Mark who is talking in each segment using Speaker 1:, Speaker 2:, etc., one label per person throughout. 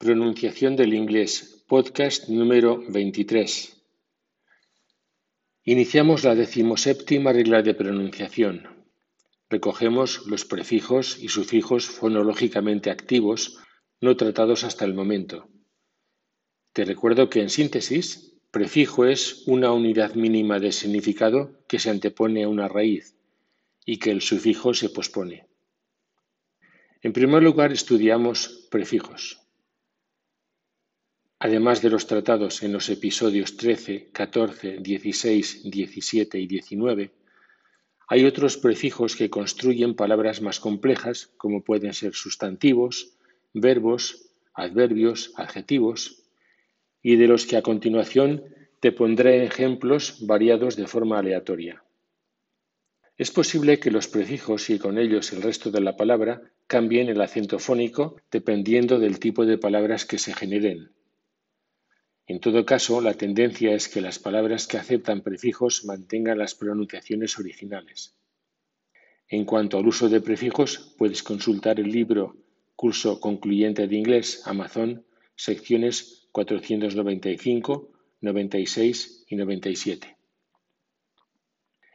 Speaker 1: Pronunciación del inglés, podcast número 23. Iniciamos la decimoséptima regla de pronunciación. Recogemos los prefijos y sufijos fonológicamente activos no tratados hasta el momento. Te recuerdo que en síntesis, prefijo es una unidad mínima de significado que se antepone a una raíz y que el sufijo se pospone. En primer lugar, estudiamos prefijos. Además de los tratados en los episodios 13, 14, 16, 17 y 19, hay otros prefijos que construyen palabras más complejas, como pueden ser sustantivos, verbos, adverbios, adjetivos, y de los que a continuación te pondré ejemplos variados de forma aleatoria. Es posible que los prefijos y con ellos el resto de la palabra cambien el acento fónico dependiendo del tipo de palabras que se generen, en todo caso, la tendencia es que las palabras que aceptan prefijos mantengan las pronunciaciones originales. En cuanto al uso de prefijos, puedes consultar el libro Curso Concluyente de Inglés Amazon, secciones 495, 96 y 97.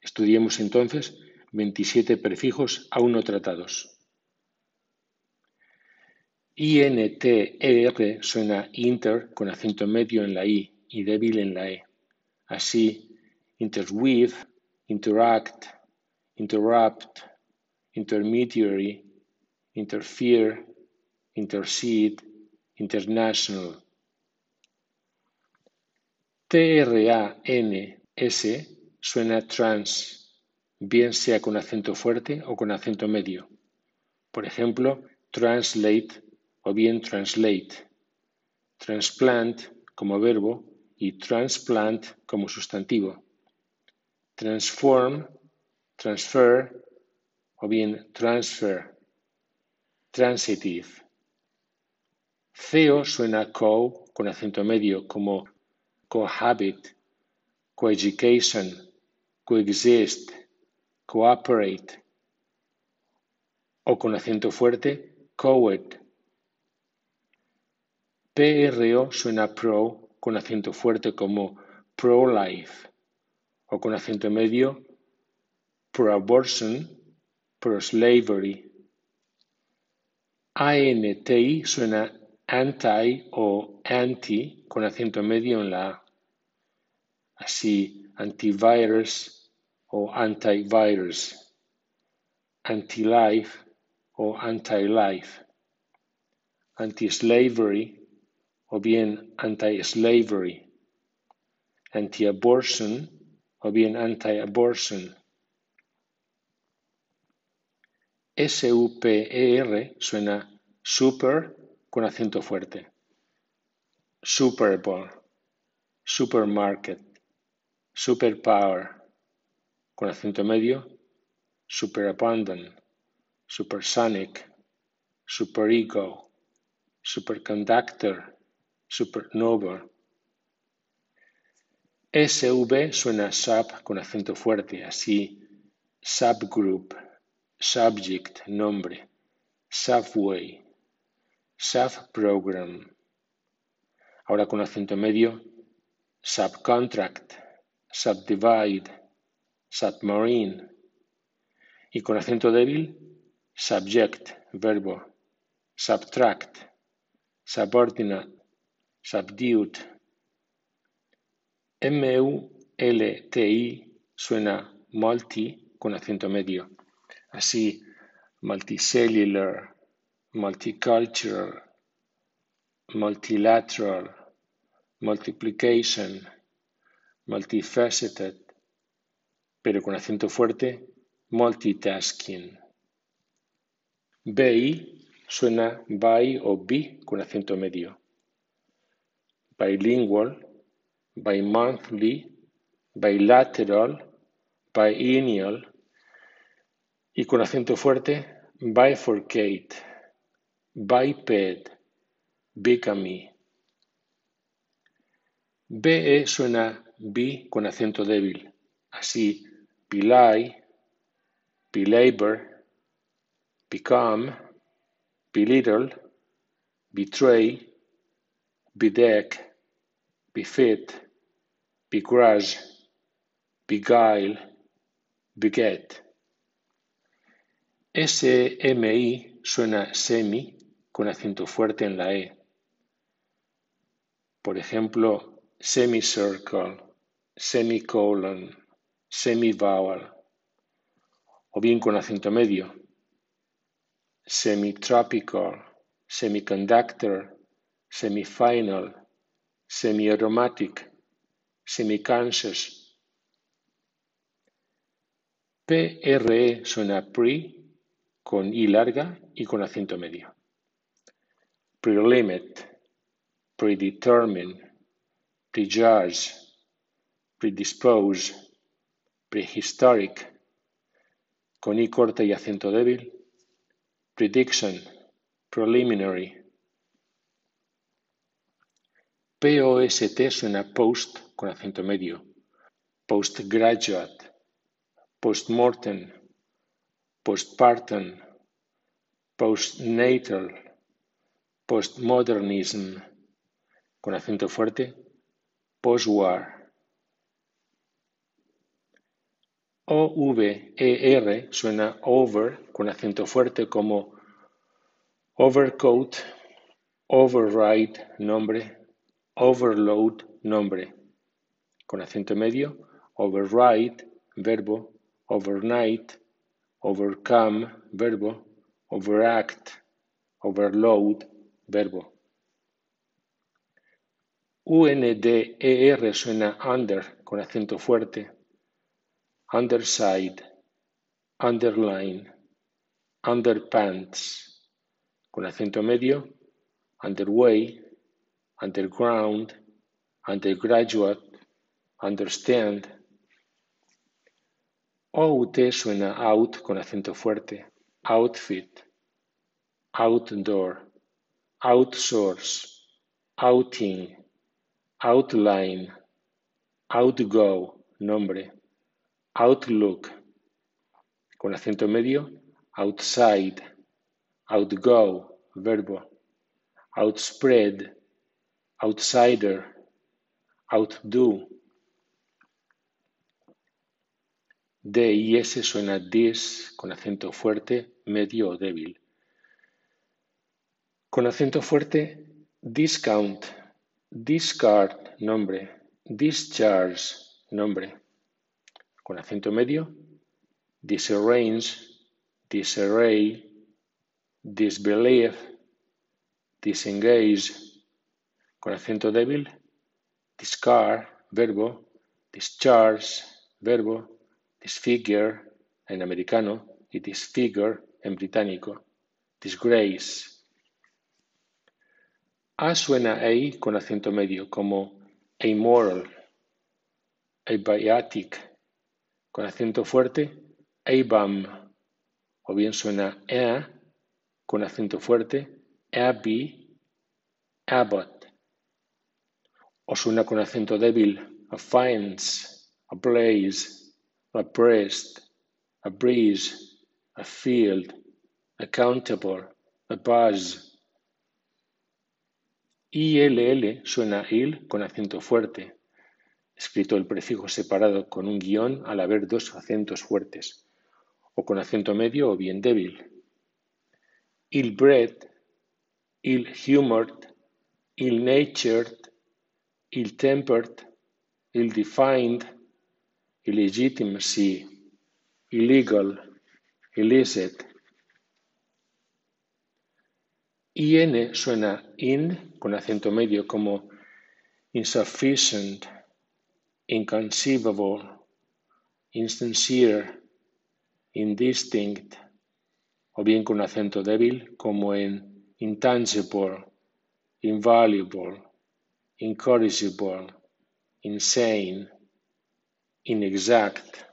Speaker 1: Estudiemos entonces 27 prefijos aún no tratados. INTER suena inter con acento medio en la I y débil en la E. Así, interweave, interact, interrupt, intermediary, interfere, intercede, international. T-R-A-N-S suena trans, bien sea con acento fuerte o con acento medio. Por ejemplo, translate o bien translate, transplant como verbo y transplant como sustantivo, transform, transfer o bien transfer, transitive. Ceo suena co con acento medio como cohabit, coeducation, coexist, cooperate. O con acento fuerte coed, PRO suena pro con acento fuerte como pro-life o con acento medio pro-abortion, pro-slavery. ANTI suena anti o anti con acento medio en la A. Así, antivirus o antivirus, anti-life o anti-life, anti-slavery o bien anti-slavery, anti-abortion o bien anti-abortion. S-U-P-E-R suena super con acento fuerte. Super supermarket, superpower con acento medio, superabundant, supersonic, superego, superconductor, supernova. SV suena sub con acento fuerte, así subgroup, subject, nombre, subway, subprogram. Ahora con acento medio, subcontract, subdivide, submarine. Y con acento débil, subject, verbo, subtract, subordinate, subdued. M-U-L-T-I suena multi con acento medio. Así, multicellular, multicultural, multilateral, multiplication, multifaceted, pero con acento fuerte, multitasking. BI suena by o bi con acento medio bilingual, bimonthly, bilateral, biennial y con acento fuerte bifurcate, biped, bigamy. BE suena bi con acento débil, así belie, belabor, become, belittle, betray, bedeck, befit, begrudge, beguile, beget. SMI suena semi con acento fuerte en la E. Por ejemplo, semicircle, semicolon, semivowel, o bien con acento medio, semi-tropical, semiconductor, semifinal, semi-aromatic, semi-conscious. PRE suena pre con I larga y con acento medio. Prelimit, predetermine, prejudge, predispose, prehistoric, con I corta y acento débil, prediction, preliminary. POST suena post con acento medio, postgraduate, postmortem, postpartum, postnatal, postmodernism, con acento fuerte, postwar. OVER suena over con acento fuerte como overcoat, override, nombre, overload, nombre. Con acento medio, override, verbo, overnight, overcome, verbo, overact, overload, verbo. UNDER suena under con acento fuerte underside, underline, underpants, con acento medio, underway, underground, undergraduate, understand. Oh, OUT suena out con acento fuerte, outfit, outdoor, outsource, outing, outline, outgo, nombre. Outlook, con acento medio, outside, outgo, verbo, outspread, outsider, outdo. D y S suena dis con acento fuerte, medio o débil. Con acento fuerte, discount, discard, nombre, discharge, nombre con acento medio, disarrange, disarray, disbelieve, disengage, con acento débil, discard, verbo, discharge, verbo, disfigure en americano y disfigure en británico, disgrace. A suena a con acento medio como amoral, abiotic, con acento fuerte, ABAM, o bien suena E con acento fuerte, AB, Abbott, suena con acento débil, affiance, ablaze, abreast, a breeze, a field, accountable, a buzz. ILL suena IL con acento fuerte, escrito el prefijo separado con un guion al haber dos acentos fuertes, o con acento medio o bien débil. Ill-bred, ill-humored, ill-natured, ill-tempered, ill-defined, illegitimacy, illegal, illicit. IN suena in con acento medio como insufficient, inconceivable, insincere, indistinct, o bien con acento débil como en intangible, invaluable, incorrigible, insane, inexact.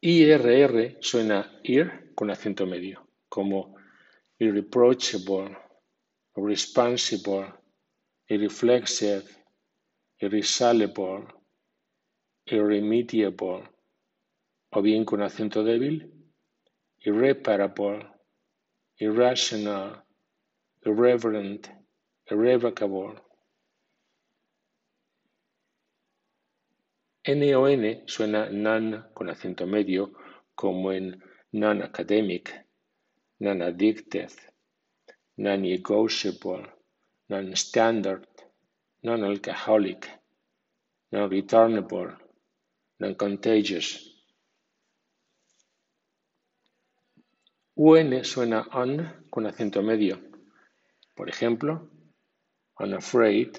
Speaker 1: IRR suena ir con acento medio, como irreproachable, irresponsible, irreflexive, irresolvable, irremediable, o bien con acento débil, irreparable, irrational, irreverent, irrevocable. N o N suena non con acento medio como en non-academic, non-addicted, non-negotiable, non-standard, non-alcoholic, non-returnable, non-contagious. UN suena on con acento medio. Por ejemplo, unafraid,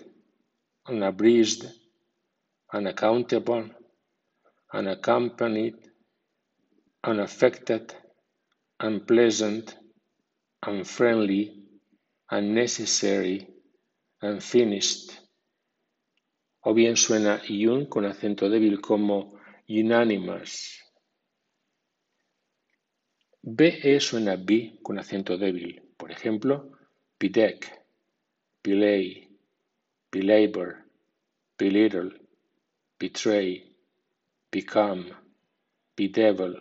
Speaker 1: unabreezed, unaccountable, unaccompanied, unaffected, unpleasant, unfriendly, unnecessary, unfinished. O bien suena yun con acento débil como unanimous. BE suena B con acento débil. Por ejemplo, pidec, belay, belabor, belittle, betray, become, bedevil.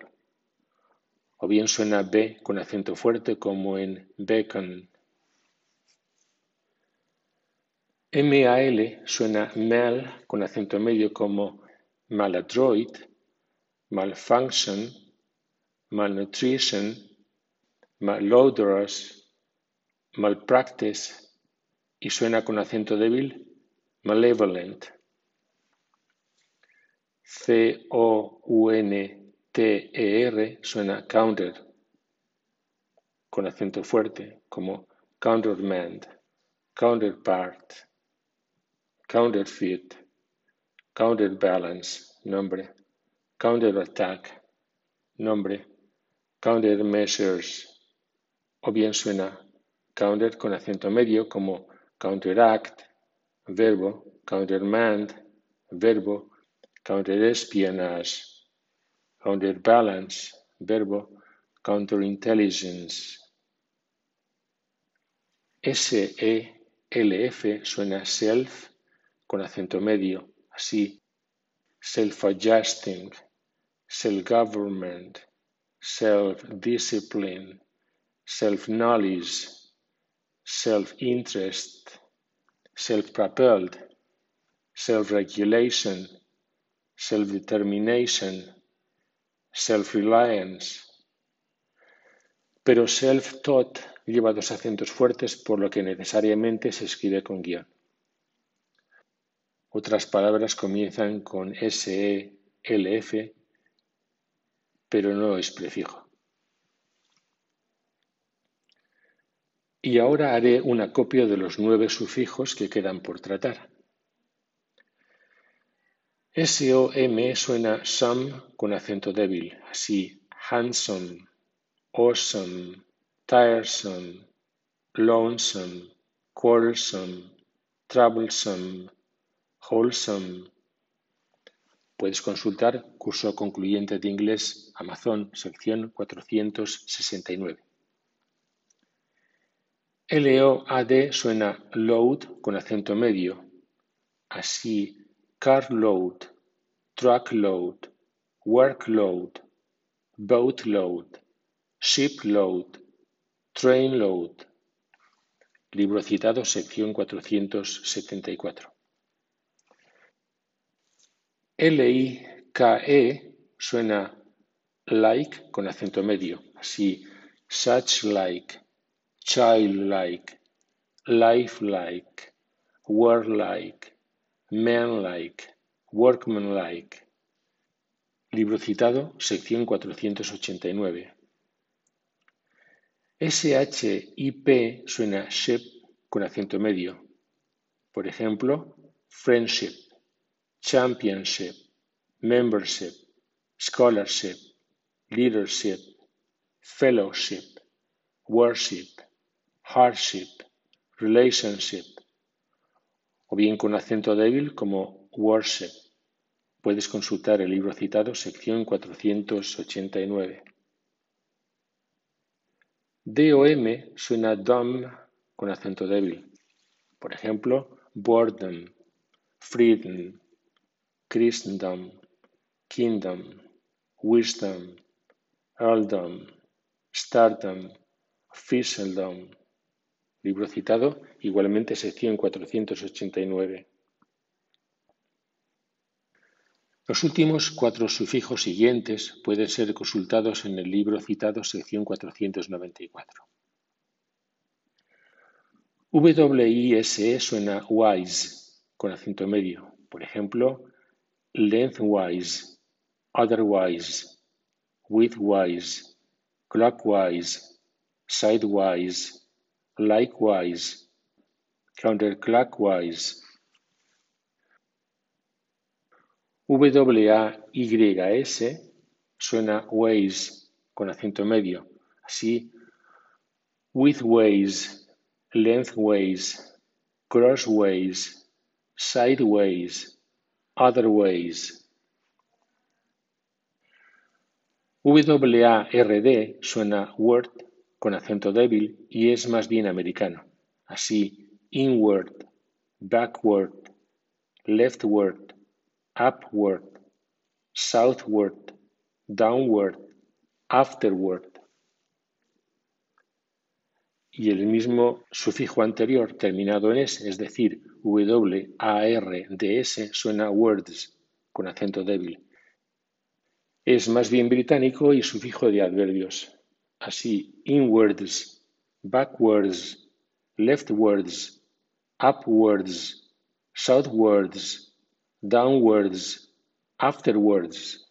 Speaker 1: O bien suena B con acento fuerte como en bacon. MAL suena mal con acento medio como maladroit, malfunction, malnutrition, malodorous, malpractice y suena con acento débil malevolent. C-O-U-N-T-E-R suena counter con acento fuerte como countermand, counterpart, counterfeit, counterbalance, nombre, counterattack, nombre, countermeasures, o bien suena counter con acento medio como counteract, verbo, countermand, verbo, counterespionage, counterbalance, verbo, counterintelligence. S-E-L-F suena self con acento medio, así, self-adjusting, self-government, self-discipline, self-knowledge, self-interest, self-propelled, self-regulation, self-determination, self-reliance. Pero self-taught lleva dos acentos fuertes por lo que necesariamente se escribe con guion. Otras palabras comienzan con SE, LF, pero no es prefijo. Y ahora haré un acopio de los nueve sufijos que quedan por tratar. S-O-M suena some con acento débil, así handsome, awesome, tiresome, lonesome, quarrelsome, troublesome, wholesome. Puedes consultar curso concluyente de inglés Amazon, sección 469. L-O-A-D suena load con acento medio, así carload, truckload, workload, boatload, shipload, trainload. Libro citado, sección 474. L-I-K-E suena like con acento medio, así such like, childlike, lifelike, warlike, man-like, workman-like. Libro citado, sección 489. SHIP suena ship con acento medio. Por ejemplo, friendship, championship, membership, scholarship, leadership, fellowship, worship, hardship, relationship, o bien con acento débil como worship. Puedes consultar el libro citado, sección 489. DOM suena dumb con acento débil. Por ejemplo, boredom, freedom, Christendom, kingdom, wisdom, earldom, stardom, officialdom, libro citado, igualmente sección 489. Los últimos cuatro sufijos siguientes pueden ser consultados en el libro citado, sección 494. WISE suena wise con acento medio. Por ejemplo, lengthwise, otherwise, widthwise, clockwise, sidewise, likewise, counterclockwise, WAYS suena ways con acento medio, así widthways, lengthways, crossways, sideways, otherways. WARD suena word con acento débil y es más bien americano, así inward, backward, leftward, upward, southward, downward, afterward. Y el mismo sufijo anterior terminado en S, es decir, W-A-R-D-S, suena words con acento débil. Es más bien británico y sufijo de adverbios. Así, inwards, backwards, leftwards, upwards, southwards, downwards, afterwards